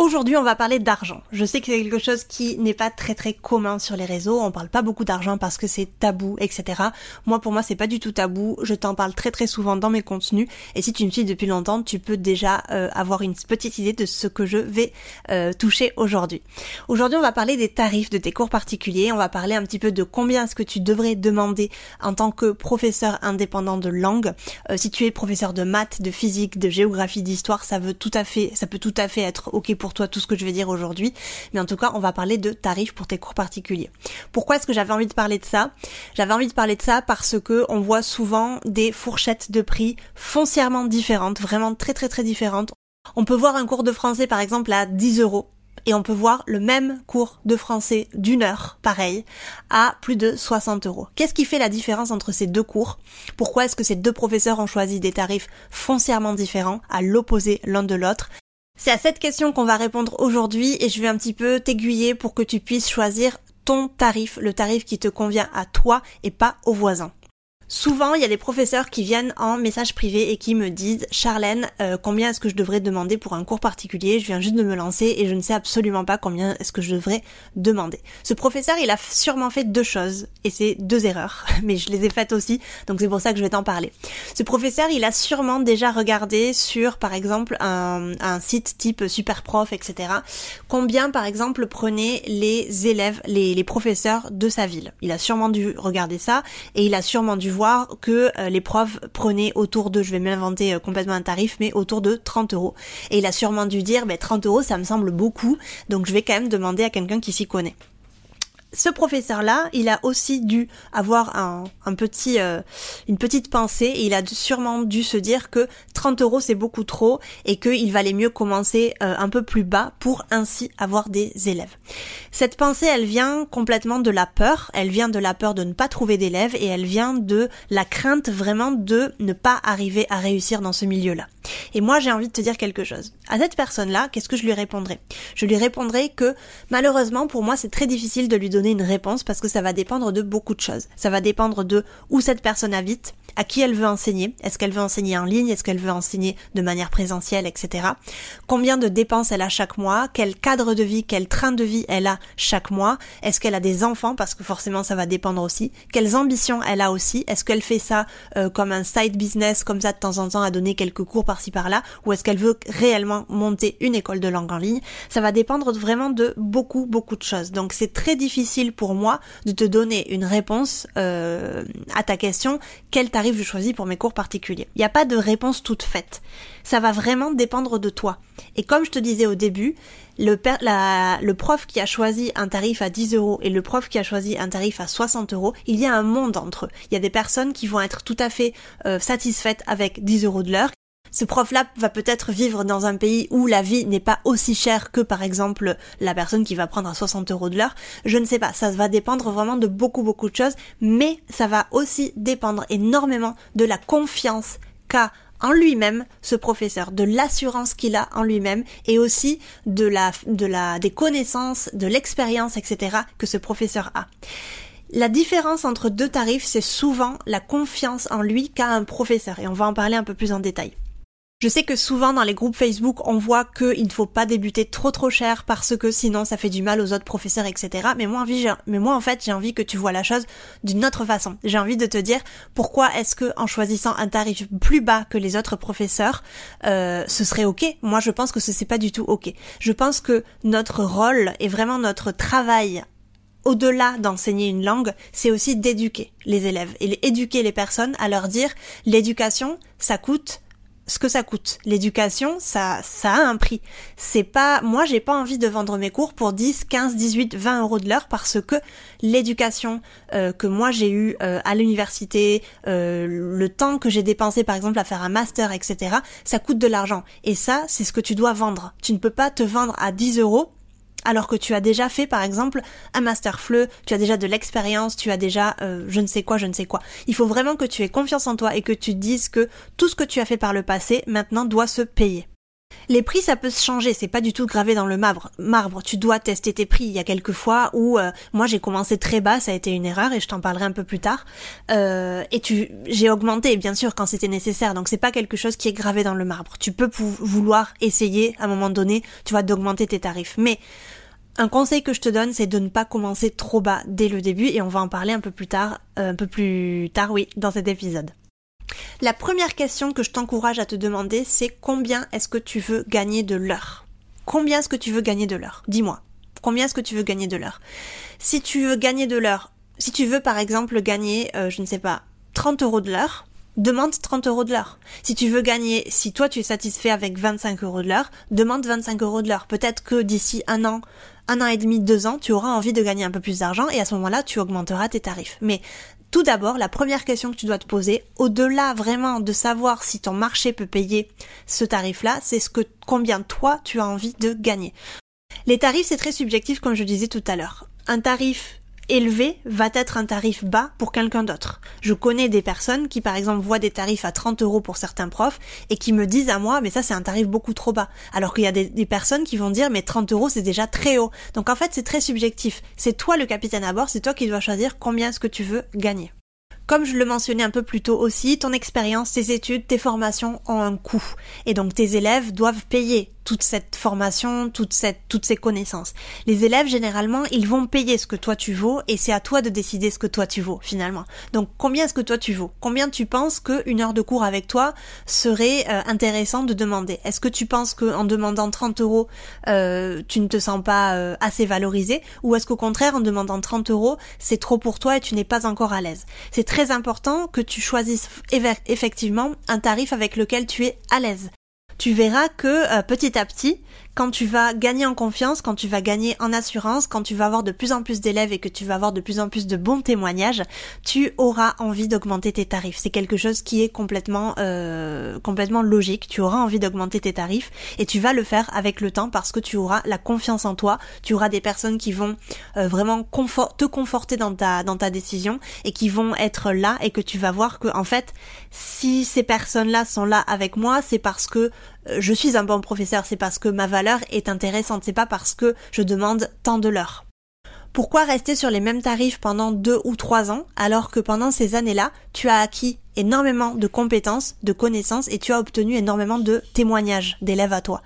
Aujourd'hui, on va parler d'argent. Je sais que c'est quelque chose qui n'est pas très très commun sur les réseaux. On parle pas beaucoup d'argent parce que c'est tabou, etc. Moi, pour moi, c'est pas du tout tabou. Je t'en parle très très souvent dans mes contenus. Et si tu me suis depuis longtemps, tu peux déjà euh, avoir une petite idée de ce que je vais euh, toucher aujourd'hui. Aujourd'hui, on va parler des tarifs de tes cours particuliers. On va parler un petit peu de combien est-ce que tu devrais demander en tant que professeur indépendant de langue. Euh, si tu es professeur de maths, de physique, de géographie, d'histoire, ça veut tout à fait, ça peut tout à fait être ok pour toi tout ce que je vais dire aujourd'hui, mais en tout cas on va parler de tarifs pour tes cours particuliers. Pourquoi est-ce que j'avais envie de parler de ça? J'avais envie de parler de ça parce que on voit souvent des fourchettes de prix foncièrement différentes, vraiment très très très différentes. On peut voir un cours de français par exemple à 10 euros et on peut voir le même cours de français d'une heure, pareil, à plus de 60 euros. Qu'est-ce qui fait la différence entre ces deux cours? Pourquoi est-ce que ces deux professeurs ont choisi des tarifs foncièrement différents, à l'opposé l'un de l'autre? C'est à cette question qu'on va répondre aujourd'hui et je vais un petit peu t'aiguiller pour que tu puisses choisir ton tarif, le tarif qui te convient à toi et pas aux voisins. Souvent, il y a des professeurs qui viennent en message privé et qui me disent Charlène, euh, combien est-ce que je devrais demander pour un cours particulier? Je viens juste de me lancer et je ne sais absolument pas combien est-ce que je devrais demander. Ce professeur, il a sûrement fait deux choses et c'est deux erreurs, mais je les ai faites aussi, donc c'est pour ça que je vais t'en parler. Ce professeur, il a sûrement déjà regardé sur, par exemple, un, site type Superprof, etc. Combien, par exemple, prenaient les élèves, les, les professeurs de sa ville. Il a sûrement dû regarder ça et il a sûrement dû voir que euh, les profs prenaient autour de, je vais m'inventer euh, complètement un tarif, mais autour de 30 euros. Et il a sûrement dû dire, ben 30 euros, ça me semble beaucoup, donc je vais quand même demander à quelqu'un qui s'y connaît ce professeur-là, il a aussi dû avoir un, petit, euh, une petite pensée et il a sûrement dû se dire que 30 euros c'est beaucoup trop et qu'il valait mieux commencer euh, un peu plus bas pour ainsi avoir des élèves. Cette pensée, elle vient complètement de la peur, elle vient de la peur de ne pas trouver d'élèves et elle vient de la crainte vraiment de ne pas arriver à réussir dans ce milieu-là. Et moi, j'ai envie de te dire quelque chose. À cette personne-là, qu'est-ce que je lui répondrai Je lui répondrai que malheureusement, pour moi, c'est très difficile de lui donner une réponse parce que ça va dépendre de beaucoup de choses. Ça va dépendre de où cette personne habite, à qui elle veut enseigner, est-ce qu'elle veut enseigner en ligne, est-ce qu'elle veut enseigner de manière présentielle, etc. Combien de dépenses elle a chaque mois, quel cadre de vie, quel train de vie elle a chaque mois, est-ce qu'elle a des enfants, parce que forcément ça va dépendre aussi, quelles ambitions elle a aussi, est-ce qu'elle fait ça euh, comme un side business, comme ça de temps en temps à donner quelques cours par-ci par-là, ou est-ce qu'elle veut réellement monter une école de langue en ligne, ça va dépendre vraiment de beaucoup, beaucoup de choses. Donc c'est très difficile pour moi de te donner une réponse euh, à ta question, quel tarif je choisis pour mes cours particuliers. Il n'y a pas de réponse toute faite. Ça va vraiment dépendre de toi. Et comme je te disais au début, le, prof qui a choisi un tarif à 10 euros et le prof qui a choisi un tarif à 60 euros, il y a un monde entre eux. Il y a des personnes qui vont être tout à fait euh, satisfaites avec 10 euros de l'heure ce prof-là va peut-être vivre dans un pays où la vie n'est pas aussi chère que par exemple la personne qui va prendre à 60 euros de l'heure. Je ne sais pas, ça va dépendre vraiment de beaucoup beaucoup de choses, mais ça va aussi dépendre énormément de la confiance qu'a en lui-même ce professeur, de l'assurance qu'il a en lui-même et aussi de la, de la, des connaissances, de l'expérience, etc. que ce professeur a. La différence entre deux tarifs, c'est souvent la confiance en lui qu'a un professeur et on va en parler un peu plus en détail. Je sais que souvent dans les groupes Facebook, on voit qu'il ne faut pas débuter trop trop cher parce que sinon ça fait du mal aux autres professeurs, etc. Mais moi, envie, mais moi en fait, j'ai envie que tu vois la chose d'une autre façon. J'ai envie de te dire pourquoi est-ce que en choisissant un tarif plus bas que les autres professeurs, euh, ce serait ok? Moi, je pense que ce n'est pas du tout ok. Je pense que notre rôle et vraiment notre travail au-delà d'enseigner une langue, c'est aussi d'éduquer les élèves et éduquer les personnes à leur dire l'éducation, ça coûte ce que ça coûte. L'éducation, ça, ça a un prix. C'est pas, moi, j'ai pas envie de vendre mes cours pour 10, 15, 18, 20 euros de l'heure parce que l'éducation euh, que moi j'ai eu euh, à l'université, euh, le temps que j'ai dépensé par exemple à faire un master, etc., ça coûte de l'argent. Et ça, c'est ce que tu dois vendre. Tu ne peux pas te vendre à 10 euros alors que tu as déjà fait par exemple un master fleu, tu as déjà de l'expérience, tu as déjà euh, je ne sais quoi, je ne sais quoi. Il faut vraiment que tu aies confiance en toi et que tu dises que tout ce que tu as fait par le passé maintenant doit se payer. Les prix, ça peut se changer, c'est pas du tout gravé dans le marbre. Marbre, tu dois tester tes prix. Il y a quelques fois où euh, moi j'ai commencé très bas, ça a été une erreur et je t'en parlerai un peu plus tard. Euh, et tu, j'ai augmenté bien sûr quand c'était nécessaire. Donc c'est pas quelque chose qui est gravé dans le marbre. Tu peux vouloir essayer à un moment donné, tu vois, d'augmenter tes tarifs. Mais un conseil que je te donne, c'est de ne pas commencer trop bas dès le début et on va en parler un peu plus tard, euh, un peu plus tard, oui, dans cet épisode. La première question que je t'encourage à te demander, c'est combien est-ce que tu veux gagner de l'heure? Combien est-ce que tu veux gagner de l'heure? Dis-moi. Combien est-ce que tu veux gagner de l'heure? Si tu veux gagner de l'heure, si tu veux par exemple gagner, euh, je ne sais pas, 30 euros de l'heure, demande 30 euros de l'heure. Si tu veux gagner, si toi tu es satisfait avec 25 euros de l'heure, demande 25 euros de l'heure. Peut-être que d'ici un an, un an et demi, deux ans, tu auras envie de gagner un peu plus d'argent et à ce moment-là, tu augmenteras tes tarifs. Mais tout d'abord, la première question que tu dois te poser, au-delà vraiment de savoir si ton marché peut payer ce tarif-là, c'est ce que combien toi tu as envie de gagner. Les tarifs, c'est très subjectif comme je disais tout à l'heure. Un tarif élevé va être un tarif bas pour quelqu'un d'autre. Je connais des personnes qui par exemple voient des tarifs à 30 euros pour certains profs et qui me disent à moi mais ça c'est un tarif beaucoup trop bas. Alors qu'il y a des, personnes qui vont dire mais 30 euros c'est déjà très haut. Donc en fait c'est très subjectif. C'est toi le capitaine à bord, c'est toi qui dois choisir combien est-ce que tu veux gagner. Comme je le mentionnais un peu plus tôt aussi, ton expérience, tes études, tes formations ont un coût. Et donc tes élèves doivent payer toute cette formation, toute cette, toutes ces connaissances. Les élèves, généralement, ils vont payer ce que toi tu vaux et c'est à toi de décider ce que toi tu vaux, finalement. Donc, combien est-ce que toi tu vaux? Combien tu penses qu'une heure de cours avec toi serait euh, intéressant de demander? Est-ce que tu penses qu'en demandant 30 euros, euh, tu ne te sens pas euh, assez valorisé? Ou est-ce qu'au contraire, en demandant 30 euros, c'est trop pour toi et tu n'es pas encore à l'aise? C'est très important que tu choisisses effectivement un tarif avec lequel tu es à l'aise tu verras que euh, petit à petit, quand tu vas gagner en confiance, quand tu vas gagner en assurance, quand tu vas avoir de plus en plus d'élèves et que tu vas avoir de plus en plus de bons témoignages, tu auras envie d'augmenter tes tarifs. C'est quelque chose qui est complètement euh, complètement logique. Tu auras envie d'augmenter tes tarifs et tu vas le faire avec le temps parce que tu auras la confiance en toi. Tu auras des personnes qui vont euh, vraiment te conforter dans ta dans ta décision et qui vont être là et que tu vas voir que en fait, si ces personnes-là sont là avec moi, c'est parce que je suis un bon professeur, c'est parce que ma valeur est intéressante, c'est pas parce que je demande tant de l'heure. Pourquoi rester sur les mêmes tarifs pendant deux ou trois ans alors que pendant ces années-là, tu as acquis énormément de compétences, de connaissances et tu as obtenu énormément de témoignages d'élèves à toi?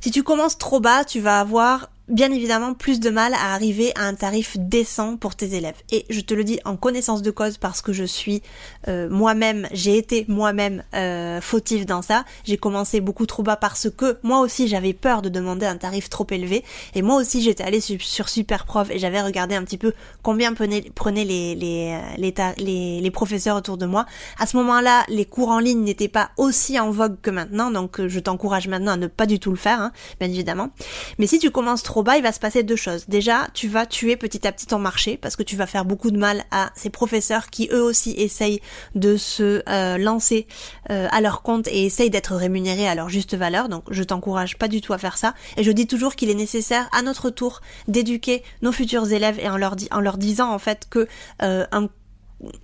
Si tu commences trop bas, tu vas avoir bien évidemment plus de mal à arriver à un tarif décent pour tes élèves. Et je te le dis en connaissance de cause parce que je suis euh, moi-même, j'ai été moi-même euh, fautive dans ça. J'ai commencé beaucoup trop bas parce que moi aussi j'avais peur de demander un tarif trop élevé. Et moi aussi j'étais allée sur, Superprof et j'avais regardé un petit peu combien prenaient, les, les, les, les, les professeurs autour de moi. À ce moment-là, les cours en ligne n'étaient pas aussi en vogue que maintenant, donc euh, je t'encourage maintenant à ne pas du tout le faire, hein, bien évidemment. Mais si tu commences trop bas, il va se passer deux choses. Déjà, tu vas tuer petit à petit ton marché parce que tu vas faire beaucoup de mal à ces professeurs qui eux aussi essayent de se euh, lancer euh, à leur compte et essayent d'être rémunérés à leur juste valeur. Donc je t'encourage pas du tout à faire ça. Et je dis toujours qu'il est nécessaire à notre tour d'éduquer nos futurs élèves et en leur, en leur disant en fait que euh, un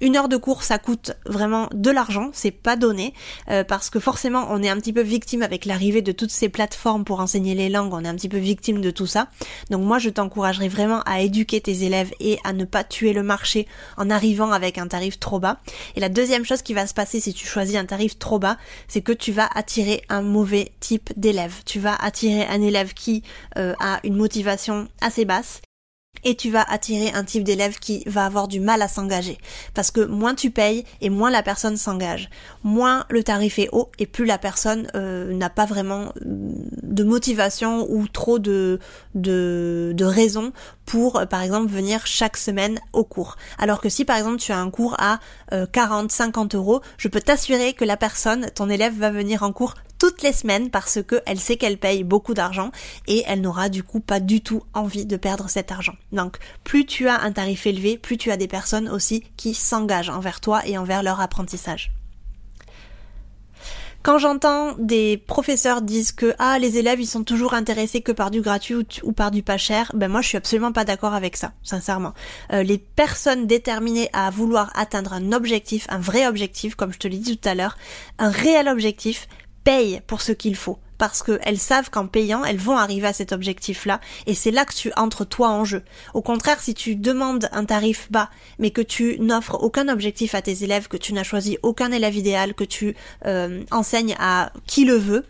une heure de cours ça coûte vraiment de l'argent, c'est pas donné euh, parce que forcément on est un petit peu victime avec l'arrivée de toutes ces plateformes pour enseigner les langues, on est un petit peu victime de tout ça. Donc moi je t'encouragerais vraiment à éduquer tes élèves et à ne pas tuer le marché en arrivant avec un tarif trop bas. Et la deuxième chose qui va se passer si tu choisis un tarif trop bas, c'est que tu vas attirer un mauvais type d'élève. Tu vas attirer un élève qui euh, a une motivation assez basse et tu vas attirer un type d'élève qui va avoir du mal à s'engager. Parce que moins tu payes et moins la personne s'engage. Moins le tarif est haut et plus la personne euh, n'a pas vraiment mm, de motivation ou trop de, de, de raisons pour, euh, par exemple, venir chaque semaine au cours. Alors que si, par exemple, tu as un cours à 40, euh, 50 euros, je peux t'assurer que la personne, ton élève, va venir en cours toutes les semaines parce que elle sait qu'elle paye beaucoup d'argent et elle n'aura du coup pas du tout envie de perdre cet argent. Donc plus tu as un tarif élevé, plus tu as des personnes aussi qui s'engagent envers toi et envers leur apprentissage. Quand j'entends des professeurs disent que ah les élèves ils sont toujours intéressés que par du gratuit ou, par du pas cher, ben moi je suis absolument pas d'accord avec ça, sincèrement. Euh, les personnes déterminées à vouloir atteindre un objectif, un vrai objectif, comme je te l'ai dit tout à l'heure, un réel objectif, payent pour ce qu'il faut parce qu'elles savent qu'en payant, elles vont arriver à cet objectif-là, et c'est là que tu entres toi en jeu. Au contraire, si tu demandes un tarif bas, mais que tu n'offres aucun objectif à tes élèves, que tu n'as choisi aucun élève idéal, que tu euh, enseignes à qui le veut,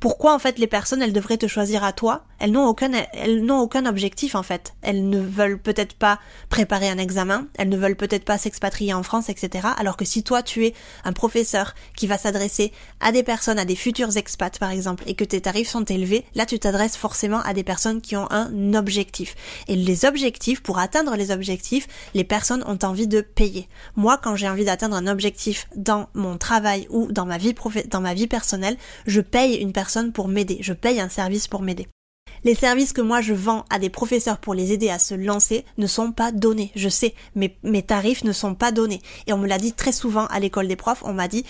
pourquoi en fait les personnes elles devraient te choisir à toi Elles n'ont aucun elles n'ont aucun objectif en fait. Elles ne veulent peut-être pas préparer un examen, elles ne veulent peut-être pas s'expatrier en France, etc. Alors que si toi tu es un professeur qui va s'adresser à des personnes, à des futurs expats par exemple, et que tes tarifs sont élevés, là tu t'adresses forcément à des personnes qui ont un objectif. Et les objectifs, pour atteindre les objectifs, les personnes ont envie de payer. Moi quand j'ai envie d'atteindre un objectif dans mon travail ou dans ma vie dans ma vie personnelle, je paye une personne pour m'aider, je paye un service pour m'aider. Les services que moi je vends à des professeurs pour les aider à se lancer ne sont pas donnés. Je sais, mais mes tarifs ne sont pas donnés. Et on me l'a dit très souvent à l'école des profs, on m'a dit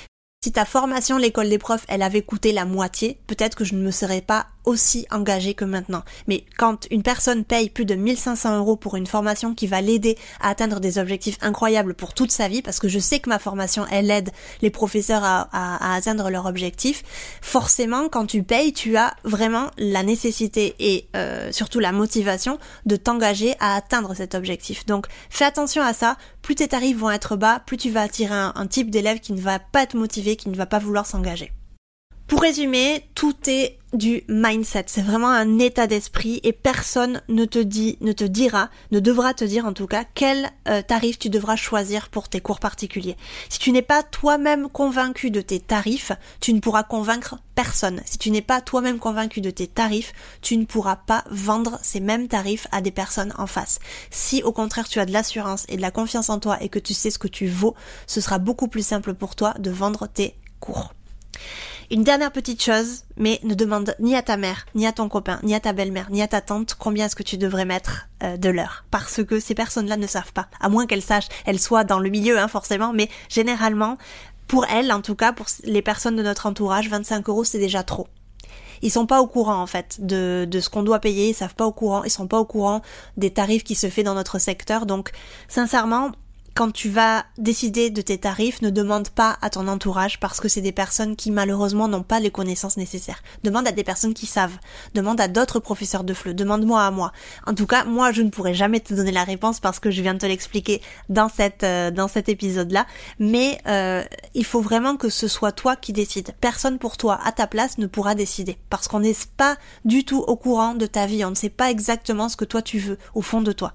si ta formation, l'école des profs, elle avait coûté la moitié, peut-être que je ne me serais pas aussi engagée que maintenant. Mais quand une personne paye plus de 1500 euros pour une formation qui va l'aider à atteindre des objectifs incroyables pour toute sa vie, parce que je sais que ma formation, elle aide les professeurs à, à, atteindre leurs objectifs, forcément, quand tu payes, tu as vraiment la nécessité et euh, surtout la motivation de t'engager à atteindre cet objectif. Donc, fais attention à ça. Plus tes tarifs vont être bas, plus tu vas attirer un type d'élève qui ne va pas être motivé, qui ne va pas vouloir s'engager. Pour résumer, tout est du mindset. C'est vraiment un état d'esprit et personne ne te dit, ne te dira, ne devra te dire en tout cas quel euh, tarif tu devras choisir pour tes cours particuliers. Si tu n'es pas toi-même convaincu de tes tarifs, tu ne pourras convaincre personne. Si tu n'es pas toi-même convaincu de tes tarifs, tu ne pourras pas vendre ces mêmes tarifs à des personnes en face. Si au contraire tu as de l'assurance et de la confiance en toi et que tu sais ce que tu vaux, ce sera beaucoup plus simple pour toi de vendre tes cours. Une dernière petite chose, mais ne demande ni à ta mère, ni à ton copain, ni à ta belle-mère, ni à ta tante combien est-ce que tu devrais mettre euh, de l'heure. Parce que ces personnes-là ne savent pas. À moins qu'elles sachent, elles soient dans le milieu, hein, forcément, mais généralement, pour elles, en tout cas, pour les personnes de notre entourage, 25 euros, c'est déjà trop ils sont pas au courant en fait de, de ce qu'on doit payer, ils savent pas au courant, ils sont pas au courant des tarifs qui se fait dans notre secteur. Donc sincèrement, quand tu vas décider de tes tarifs, ne demande pas à ton entourage parce que c'est des personnes qui malheureusement n'ont pas les connaissances nécessaires. Demande à des personnes qui savent. Demande à d'autres professeurs de FLE. Demande-moi à moi. En tout cas, moi, je ne pourrai jamais te donner la réponse parce que je viens de te l'expliquer dans euh, dans cet épisode-là. Mais euh, il faut vraiment que ce soit toi qui décides. Personne pour toi à ta place ne pourra décider parce qu'on n'est pas du tout au courant de ta vie. On ne sait pas exactement ce que toi tu veux au fond de toi.